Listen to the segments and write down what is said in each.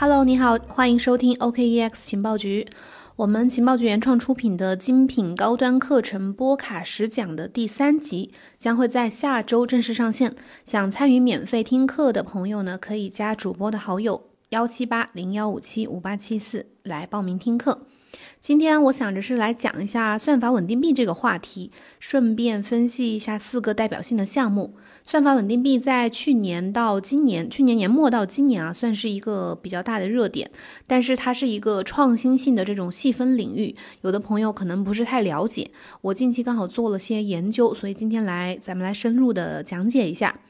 Hello，你好，欢迎收听 OKEX 情报局。我们情报局原创出品的精品高端课程波卡十讲的第三集将会在下周正式上线。想参与免费听课的朋友呢，可以加主播的好友幺七八零幺五七五八七四来报名听课。今天我想着是来讲一下算法稳定币这个话题，顺便分析一下四个代表性的项目。算法稳定币在去年到今年，去年年末到今年啊，算是一个比较大的热点。但是它是一个创新性的这种细分领域，有的朋友可能不是太了解。我近期刚好做了些研究，所以今天来咱们来深入的讲解一下。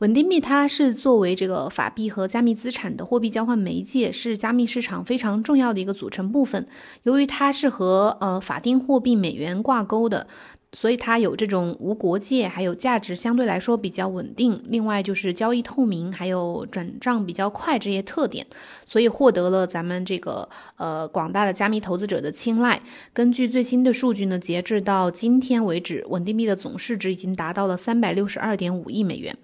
稳定币它是作为这个法币和加密资产的货币交换媒介，是加密市场非常重要的一个组成部分。由于它是和呃法定货币美元挂钩的，所以它有这种无国界，还有价值相对来说比较稳定。另外就是交易透明，还有转账比较快这些特点，所以获得了咱们这个呃广大的加密投资者的青睐。根据最新的数据呢，截至到今天为止，稳定币的总市值已经达到了三百六十二点五亿美元。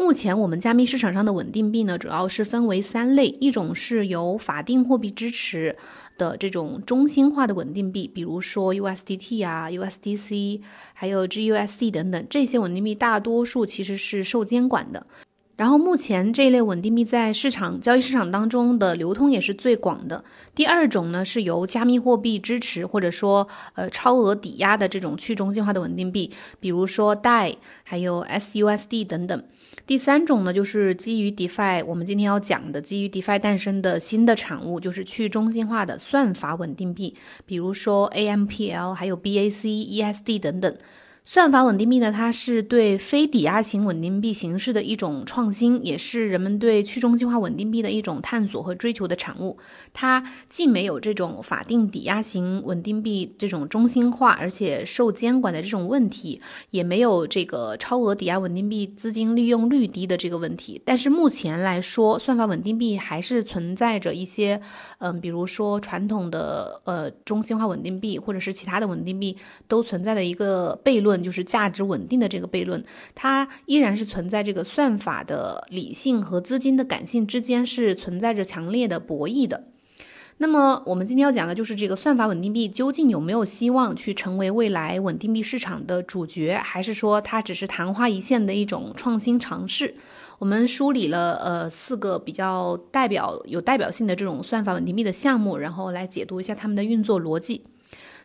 目前我们加密市场上的稳定币呢，主要是分为三类，一种是由法定货币支持的这种中心化的稳定币，比如说 USDT 啊、USDC，还有 GUSD 等等，这些稳定币大多数其实是受监管的。然后目前这一类稳定币在市场交易市场当中的流通也是最广的。第二种呢是由加密货币支持或者说呃超额抵押的这种去中心化的稳定币，比如说 DAI，还有 SUSD 等等。第三种呢就是基于 DeFi，我们今天要讲的基于 DeFi 诞生的新的产物，就是去中心化的算法稳定币，比如说 AMPL，还有 BAC、ESD 等等。算法稳定币呢，它是对非抵押型稳定币形式的一种创新，也是人们对去中心化稳定币的一种探索和追求的产物。它既没有这种法定抵押型稳定币这种中心化而且受监管的这种问题，也没有这个超额抵押稳定币资金利用率低的这个问题。但是目前来说，算法稳定币还是存在着一些，嗯，比如说传统的呃中心化稳定币或者是其他的稳定币都存在的一个悖论。就是价值稳定的这个悖论，它依然是存在这个算法的理性和资金的感性之间是存在着强烈的博弈的。那么我们今天要讲的就是这个算法稳定币究竟有没有希望去成为未来稳定币市场的主角，还是说它只是昙花一现的一种创新尝试？我们梳理了呃四个比较代表有代表性的这种算法稳定币的项目，然后来解读一下它们的运作逻辑。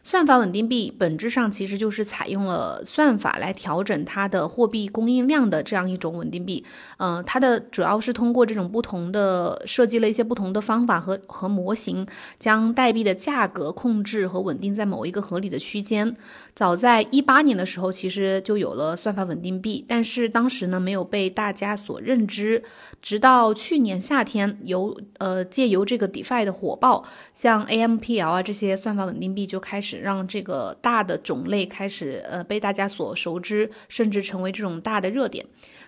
算法稳定币本质上其实就是采用了算法来调整它的货币供应量的这样一种稳定币。嗯，它的主要是通过这种不同的设计了一些不同的方法和和模型，将代币的价格控制和稳定在某一个合理的区间。早在一八年的时候，其实就有了算法稳定币，但是当时呢没有被大家所认知。直到去年夏天，由呃借由这个 DeFi 的火爆，像 AMPL 啊这些算法稳定币就开始。让这个大的种类开始呃被大家所熟知，甚至成为这种大的热点。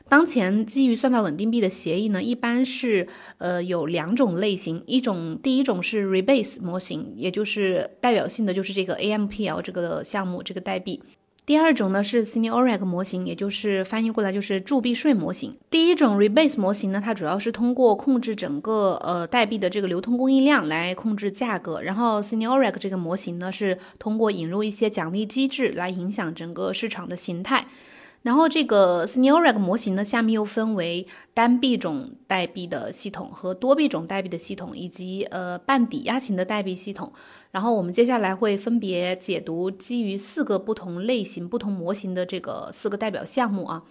当前基于算法稳定币的协议呢，一般是呃有两种类型，一种第一种是 Rebase 模型，也就是代表性的就是这个 AMPL 这个项目这个代币。第二种呢是 Signoreg 模型，也就是翻译过来就是铸币税模型。第一种 Rebase 模型呢，它主要是通过控制整个呃代币的这个流通供应量来控制价格，然后 Signoreg 这个模型呢是通过引入一些奖励机制来影响整个市场的形态。然后这个 Signoreg 模型呢，下面又分为单币种代币的系统和多币种代币的系统，以及呃半抵押型的代币系统。然后我们接下来会分别解读基于四个不同类型、不同模型的这个四个代表项目啊。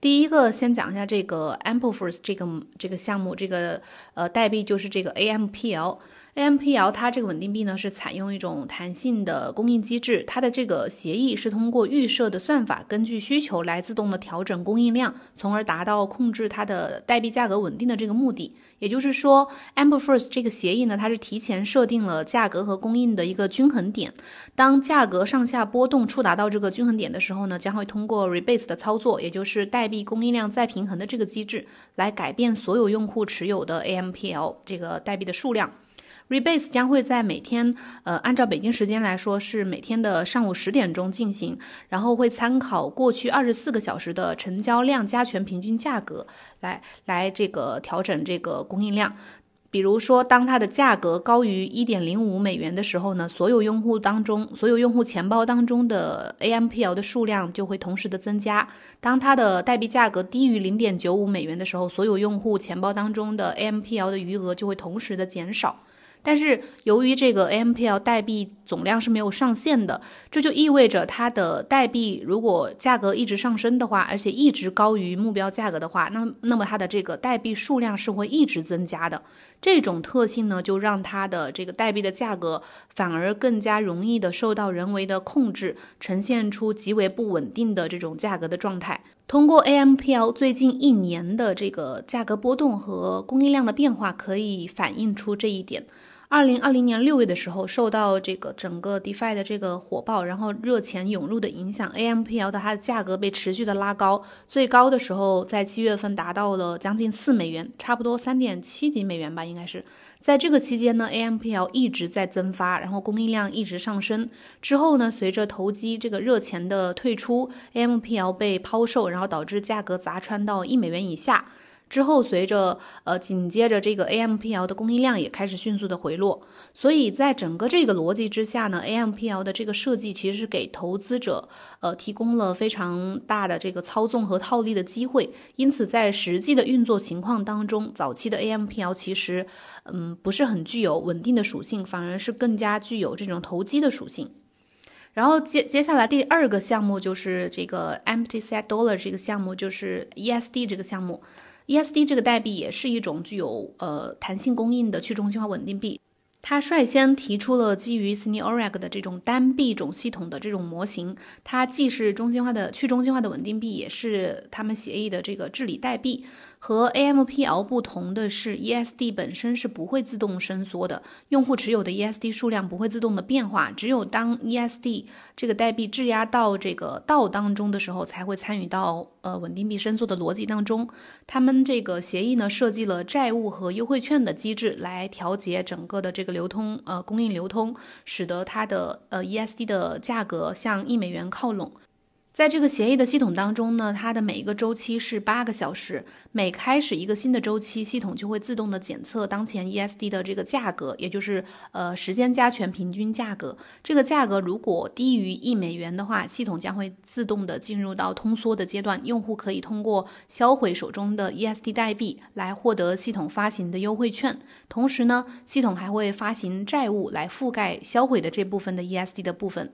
第一个先讲一下这个 Ampleforce 这个这个项目，这个呃代币就是这个 AMPL。AMPL 它这个稳定币呢是采用一种弹性的供应机制，它的这个协议是通过预设的算法，根据需求来自动的调整供应量，从而达到控制它的代币价格稳定的这个目的。也就是说，Ampleforce 这个协议呢，它是提前设定了价格和供应的一个均衡点，当价格上下波动触达到这个均衡点的时候呢，将会通过 Rebase 的操作，也就是代币供应量再平衡的这个机制，来改变所有用户持有的 AMPL 这个代币的数量。Rebase 将会在每天，呃，按照北京时间来说是每天的上午十点钟进行，然后会参考过去二十四个小时的成交量加权平均价格来来这个调整这个供应量。比如说，当它的价格高于一点零五美元的时候呢，所有用户当中，所有用户钱包当中的 AMPL 的数量就会同时的增加。当它的代币价格低于零点九五美元的时候，所有用户钱包当中的 AMPL 的余额就会同时的减少。但是由于这个 AMPL 代币总量是没有上限的，这就意味着它的代币如果价格一直上升的话，而且一直高于目标价格的话，那那么它的这个代币数量是会一直增加的。这种特性呢，就让它的这个代币的价格反而更加容易的受到人为的控制，呈现出极为不稳定的这种价格的状态。通过 AMPL 最近一年的这个价格波动和供应量的变化，可以反映出这一点。二零二零年六月的时候，受到这个整个 DeFi 的这个火爆，然后热钱涌入的影响，AMPL 的它的价格被持续的拉高，最高的时候在七月份达到了将近四美元，差不多三点七几美元吧，应该是在这个期间呢，AMPL 一直在增发，然后供应量一直上升。之后呢，随着投机这个热钱的退出，AMPL 被抛售，然后导致价格砸穿到一美元以下。之后，随着呃紧接着这个 AMPL 的供应量也开始迅速的回落，所以在整个这个逻辑之下呢，AMPL 的这个设计其实是给投资者呃提供了非常大的这个操纵和套利的机会。因此，在实际的运作情况当中，早期的 AMPL 其实嗯不是很具有稳定的属性，反而是更加具有这种投机的属性。然后接接下来第二个项目就是这个 Empty Set Dollar 这个项目，就是 ESD 这个项目。ESD 这个代币也是一种具有呃弹性供应的去中心化稳定币。它率先提出了基于 s n e o r a g 的这种单币种系统的这种模型。它既是中心化的去中心化的稳定币，也是他们协议的这个治理代币。和 AMPL 不同的是，ESD 本身是不会自动伸缩的，用户持有的 ESD 数量不会自动的变化，只有当 ESD 这个代币质押到这个道当中的时候，才会参与到呃稳定币伸缩的逻辑当中。他们这个协议呢，设计了债务和优惠券的机制来调节整个的这个流通呃供应流通，使得它的呃 ESD 的价格向一美元靠拢。在这个协议的系统当中呢，它的每一个周期是八个小时。每开始一个新的周期，系统就会自动的检测当前 ESD 的这个价格，也就是呃时间加权平均价格。这个价格如果低于一美元的话，系统将会自动的进入到通缩的阶段。用户可以通过销毁手中的 ESD 代币来获得系统发行的优惠券。同时呢，系统还会发行债务来覆盖销毁的这部分的 ESD 的部分。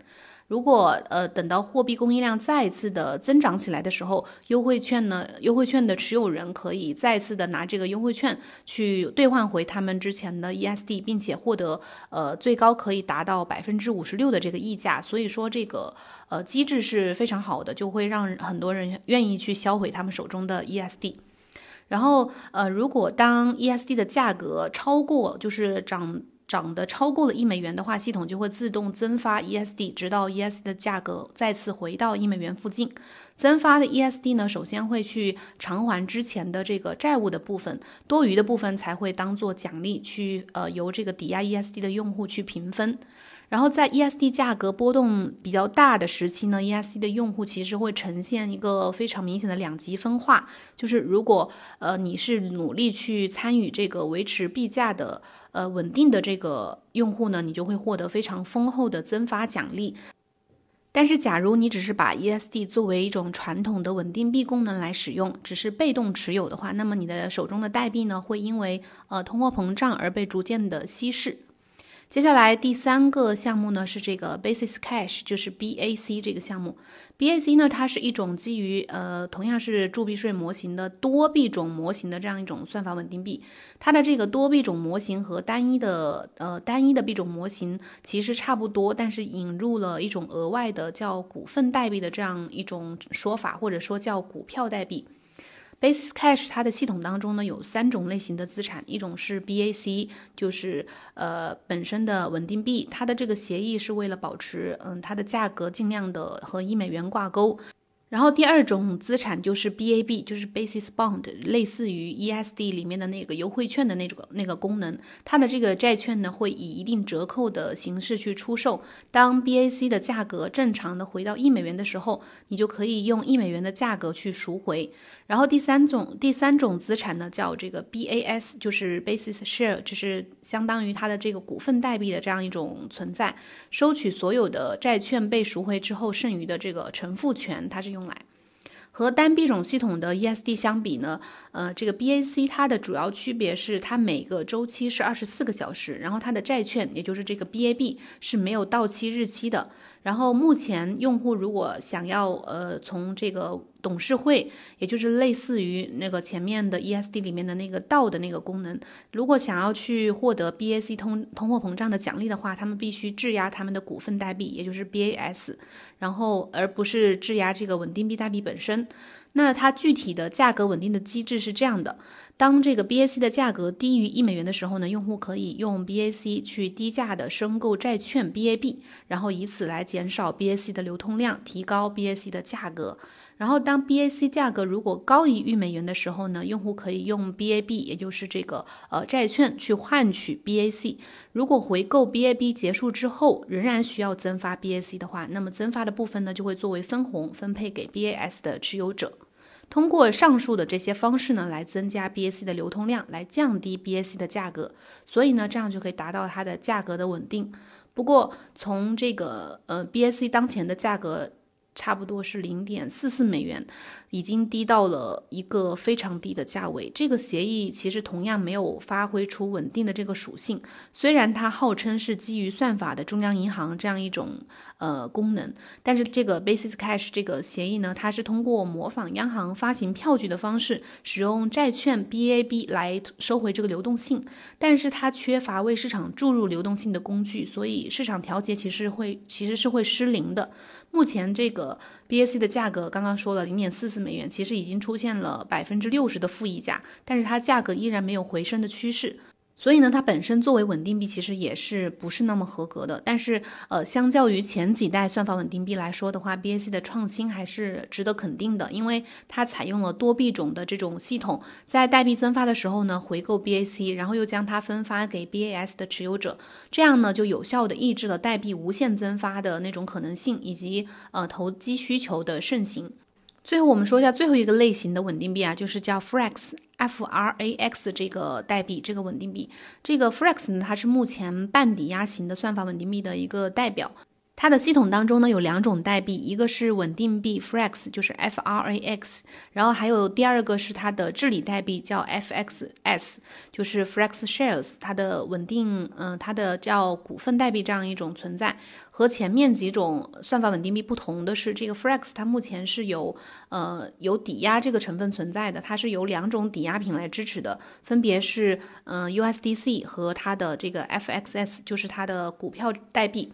如果呃等到货币供应量再次的增长起来的时候，优惠券呢，优惠券的持有人可以再次的拿这个优惠券去兑换回他们之前的 ESD，并且获得呃最高可以达到百分之五十六的这个溢价。所以说这个呃机制是非常好的，就会让很多人愿意去销毁他们手中的 ESD。然后呃如果当 ESD 的价格超过就是涨。涨得超过了一美元的话，系统就会自动增发 ESD，直到 ESD 的价格再次回到一美元附近。增发的 ESD 呢，首先会去偿还之前的这个债务的部分，多余的部分才会当做奖励去呃由这个抵押 ESD 的用户去平分。然后在 ESD 价格波动比较大的时期呢，ESD 的用户其实会呈现一个非常明显的两极分化，就是如果呃你是努力去参与这个维持币价的呃稳定的这个用户呢，你就会获得非常丰厚的增发奖励。但是假如你只是把 ESD 作为一种传统的稳定币功能来使用，只是被动持有的话，那么你的手中的代币呢，会因为呃通货膨胀而被逐渐的稀释。接下来第三个项目呢是这个 Basis Cash，就是 BAC 这个项目。BAC 呢，它是一种基于呃同样是铸币税模型的多币种模型的这样一种算法稳定币。它的这个多币种模型和单一的呃单一的币种模型其实差不多，但是引入了一种额外的叫股份代币的这样一种说法，或者说叫股票代币。Basis Cash 它的系统当中呢有三种类型的资产，一种是 BAC，就是呃本身的稳定币，它的这个协议是为了保持嗯它的价格尽量的和一美元挂钩。然后第二种资产就是 BAB，就是 Basis Bond，类似于 ESD 里面的那个优惠券的那种那个功能。它的这个债券呢，会以一定折扣的形式去出售。当 BAC 的价格正常的回到一美元的时候，你就可以用一美元的价格去赎回。然后第三种第三种资产呢，叫这个 BAS，就是 Basis Share，就是相当于它的这个股份代币的这样一种存在，收取所有的债券被赎回之后剩余的这个承付权，它是用来。和单币种系统的 ESD 相比呢，呃，这个 BAC 它的主要区别是它每个周期是二十四个小时，然后它的债券，也就是这个 BAB 是没有到期日期的。然后目前用户如果想要呃从这个董事会，也就是类似于那个前面的 ESD 里面的那个道的那个功能，如果想要去获得 BAC 通通货膨胀的奖励的话，他们必须质押他们的股份代币，也就是 BAS，然后而不是质押这个稳定币代币本身。那它具体的价格稳定的机制是这样的：当这个 BAC 的价格低于一美元的时候呢，用户可以用 BAC 去低价的申购债券 BAB，然后以此来减少 BAC 的流通量，提高 BAC 的价格。然后当 BAC 价格如果高于一美元的时候呢，用户可以用 BAB，也就是这个呃债券去换取 BAC。如果回购 BAB 结束之后仍然需要增发 BAC 的话，那么增发的部分呢就会作为分红分配给 BAS 的持有者。通过上述的这些方式呢，来增加 BAC 的流通量，来降低 BAC 的价格，所以呢，这样就可以达到它的价格的稳定。不过，从这个呃 BAC 当前的价格。差不多是零点四四美元，已经低到了一个非常低的价位。这个协议其实同样没有发挥出稳定的这个属性。虽然它号称是基于算法的中央银行这样一种呃功能，但是这个 Basis Cash 这个协议呢，它是通过模仿央行发行票据的方式，使用债券 BAB 来收回这个流动性。但是它缺乏为市场注入流动性的工具，所以市场调节其实会其实是会失灵的。目前这个 BAC 的价格刚刚说了零点四四美元，其实已经出现了百分之六十的负溢价，但是它价格依然没有回升的趋势。所以呢，它本身作为稳定币，其实也是不是那么合格的。但是，呃，相较于前几代算法稳定币来说的话，BAC 的创新还是值得肯定的，因为它采用了多币种的这种系统，在代币增发的时候呢，回购 BAC，然后又将它分发给 BAS 的持有者，这样呢，就有效的抑制了代币无限增发的那种可能性，以及呃投机需求的盛行。最后我们说一下最后一个类型的稳定币啊，就是叫 Frax，F R A X 这个代币，这个稳定币。这个 Frax 呢，它是目前半抵押型的算法稳定币的一个代表。它的系统当中呢有两种代币，一个是稳定币 Frax，就是 F R A X，然后还有第二个是它的治理代币叫 F X S，就是 Frax Shares，它的稳定，嗯，它的叫股份代币这样一种存在。和前面几种算法稳定币不同的是，这个 Frax 它目前是有，呃，有抵押这个成分存在的，它是由两种抵押品来支持的，分别是，嗯，USDC 和它的这个 FXS，就是它的股票代币。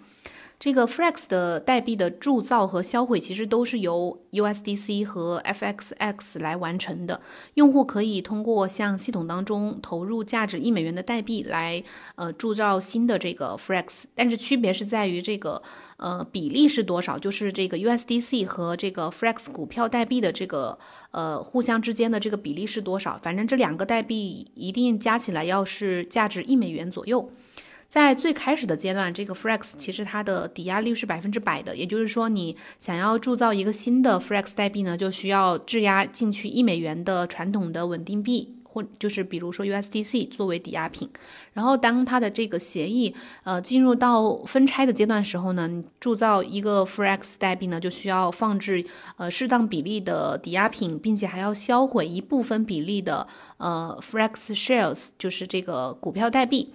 这个 Frax 的代币的铸造和销毁其实都是由 USDC 和 FXX 来完成的。用户可以通过向系统当中投入价值一美元的代币来呃铸造新的这个 Frax，但是区别是在于这个呃比例是多少，就是这个 USDC 和这个 Frax 股票代币的这个呃互相之间的这个比例是多少。反正这两个代币一定加起来要是价值一美元左右。在最开始的阶段，这个 Frax 其实它的抵押率是百分之百的，也就是说，你想要铸造一个新的 Frax 代币呢，就需要质押进去一美元的传统的稳定币，或就是比如说 USDC 作为抵押品。然后当它的这个协议呃进入到分拆的阶段时候呢，你铸造一个 Frax 代币呢，就需要放置呃适当比例的抵押品，并且还要销毁一部分比例的呃 Frax Shares，就是这个股票代币。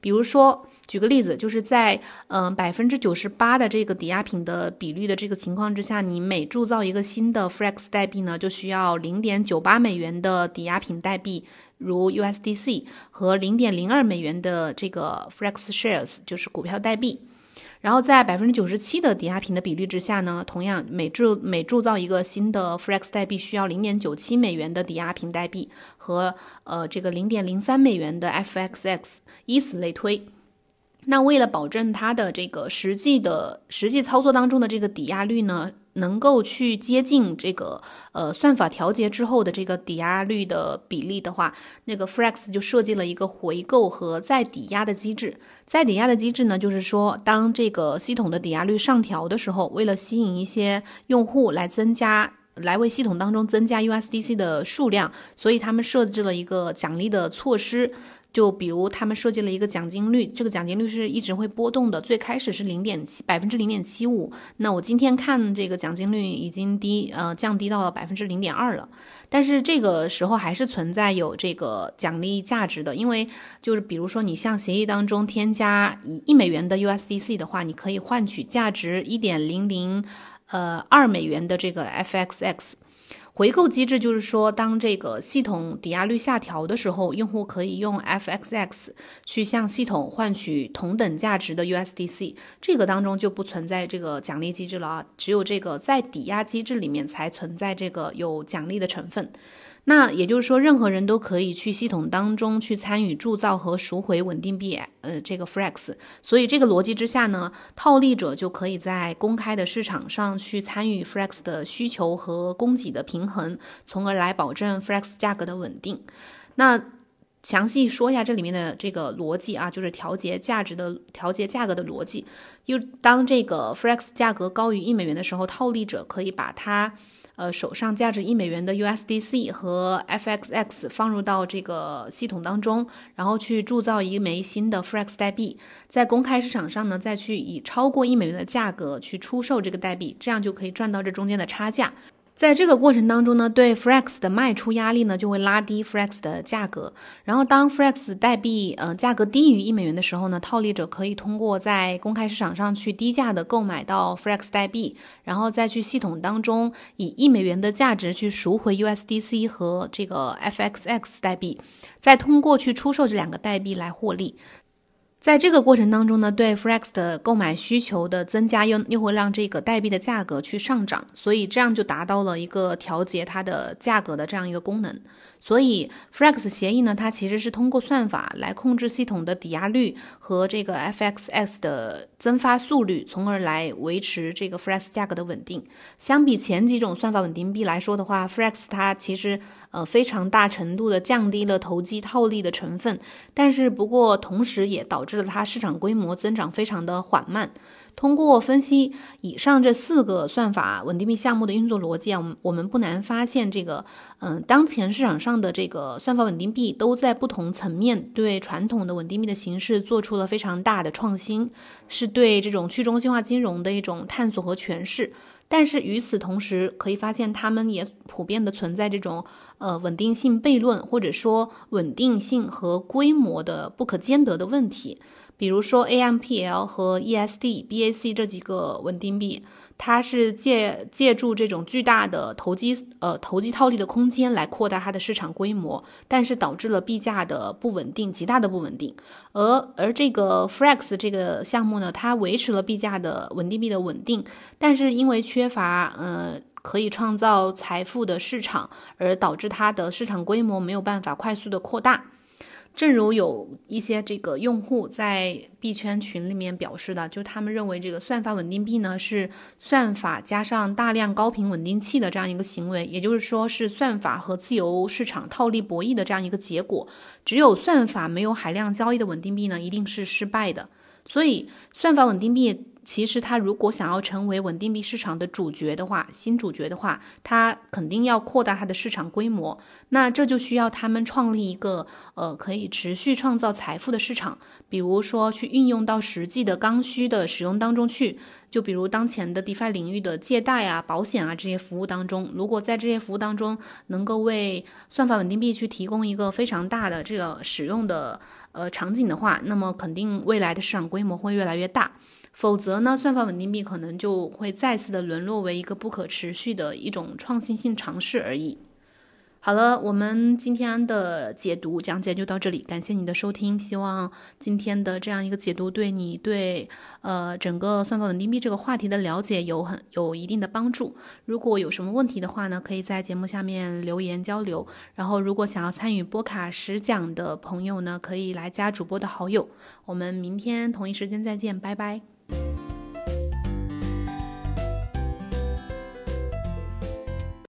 比如说，举个例子，就是在嗯百分之九十八的这个抵押品的比率的这个情况之下，你每铸造一个新的 FREX 代币呢，就需要零点九八美元的抵押品代币，如 USDC 和零点零二美元的这个 FREX Shares，就是股票代币。然后在百分之九十七的抵押品的比率之下呢，同样每铸每铸造一个新的 FREX 代币需要零点九七美元的抵押品代币和呃这个零点零三美元的 FXX，以此类推。那为了保证它的这个实际的实际操作当中的这个抵押率呢，能够去接近这个呃算法调节之后的这个抵押率的比例的话，那个 Frex 就设计了一个回购和再抵押的机制。再抵押的机制呢，就是说当这个系统的抵押率上调的时候，为了吸引一些用户来增加。来为系统当中增加 USDC 的数量，所以他们设置了一个奖励的措施。就比如他们设计了一个奖金率，这个奖金率是一直会波动的。最开始是零点七百分之零点七五，那我今天看这个奖金率已经低呃降低到了百分之零点二了。但是这个时候还是存在有这个奖励价值的，因为就是比如说你像协议当中添加一一美元的 USDC 的话，你可以换取价值一点零零。呃，二美元的这个 FXX 回购机制，就是说，当这个系统抵押率下调的时候，用户可以用 FXX 去向系统换取同等价值的 USDC，这个当中就不存在这个奖励机制了啊，只有这个在抵押机制里面才存在这个有奖励的成分。那也就是说，任何人都可以去系统当中去参与铸造和赎回稳定币，呃，这个 Frex。所以这个逻辑之下呢，套利者就可以在公开的市场上去参与 Frex 的需求和供给的平衡，从而来保证 Frex 价格的稳定。那详细说一下这里面的这个逻辑啊，就是调节价值的调节价格的逻辑。又当这个 Frex 价格高于一美元的时候，套利者可以把它。呃，手上价值一美元的 USDC 和 FXX 放入到这个系统当中，然后去铸造一枚新的 Frex 代币，在公开市场上呢，再去以超过一美元的价格去出售这个代币，这样就可以赚到这中间的差价。在这个过程当中呢，对 Frex 的卖出压力呢就会拉低 Frex 的价格。然后当 Frex 代币呃价格低于一美元的时候呢，套利者可以通过在公开市场上去低价的购买到 Frex 代币，然后再去系统当中以一美元的价值去赎回 USDC 和这个 FXX 代币，再通过去出售这两个代币来获利。在这个过程当中呢，对 Frex 的购买需求的增加，又又会让这个代币的价格去上涨，所以这样就达到了一个调节它的价格的这样一个功能。所以 Frex 协议呢，它其实是通过算法来控制系统的抵押率和这个 FXX 的增发速率，从而来维持这个 Frex 价格的稳定。相比前几种算法稳定币来说的话，Frex 它其实呃非常大程度的降低了投机套利的成分，但是不过同时也导致了它市场规模增长非常的缓慢。通过分析以上这四个算法稳定币项目的运作逻辑啊，我们我们不难发现，这个嗯，当前市场上的这个算法稳定币都在不同层面对传统的稳定币的形式做出了非常大的创新，是对这种去中心化金融的一种探索和诠释。但是与此同时，可以发现他们也普遍的存在这种呃稳定性悖论，或者说稳定性和规模的不可兼得的问题。比如说 AMPL 和 ESD、BAC 这几个稳定币，它是借借助这种巨大的投机呃投机套利的空间来扩大它的市场规模，但是导致了币价的不稳定，极大的不稳定。而而这个 Frex 这个项目呢，它维持了币价的稳定币的稳定，但是因为缺乏呃可以创造财富的市场，而导致它的市场规模没有办法快速的扩大。正如有一些这个用户在币圈群里面表示的，就他们认为这个算法稳定币呢是算法加上大量高频稳定器的这样一个行为，也就是说是算法和自由市场套利博弈的这样一个结果。只有算法没有海量交易的稳定币呢，一定是失败的。所以算法稳定币。其实，它如果想要成为稳定币市场的主角的话，新主角的话，它肯定要扩大它的市场规模。那这就需要他们创立一个呃可以持续创造财富的市场，比如说去运用到实际的刚需的使用当中去。就比如当前的 DeFi 领域的借贷啊、保险啊这些服务当中，如果在这些服务当中能够为算法稳定币去提供一个非常大的这个使用的呃场景的话，那么肯定未来的市场规模会越来越大。否则呢，算法稳定币可能就会再次的沦落为一个不可持续的一种创新性尝试而已。好了，我们今天的解读讲解就到这里，感谢你的收听。希望今天的这样一个解读对你对呃整个算法稳定币这个话题的了解有很有一定的帮助。如果有什么问题的话呢，可以在节目下面留言交流。然后，如果想要参与波卡十讲的朋友呢，可以来加主播的好友。我们明天同一时间再见，拜拜。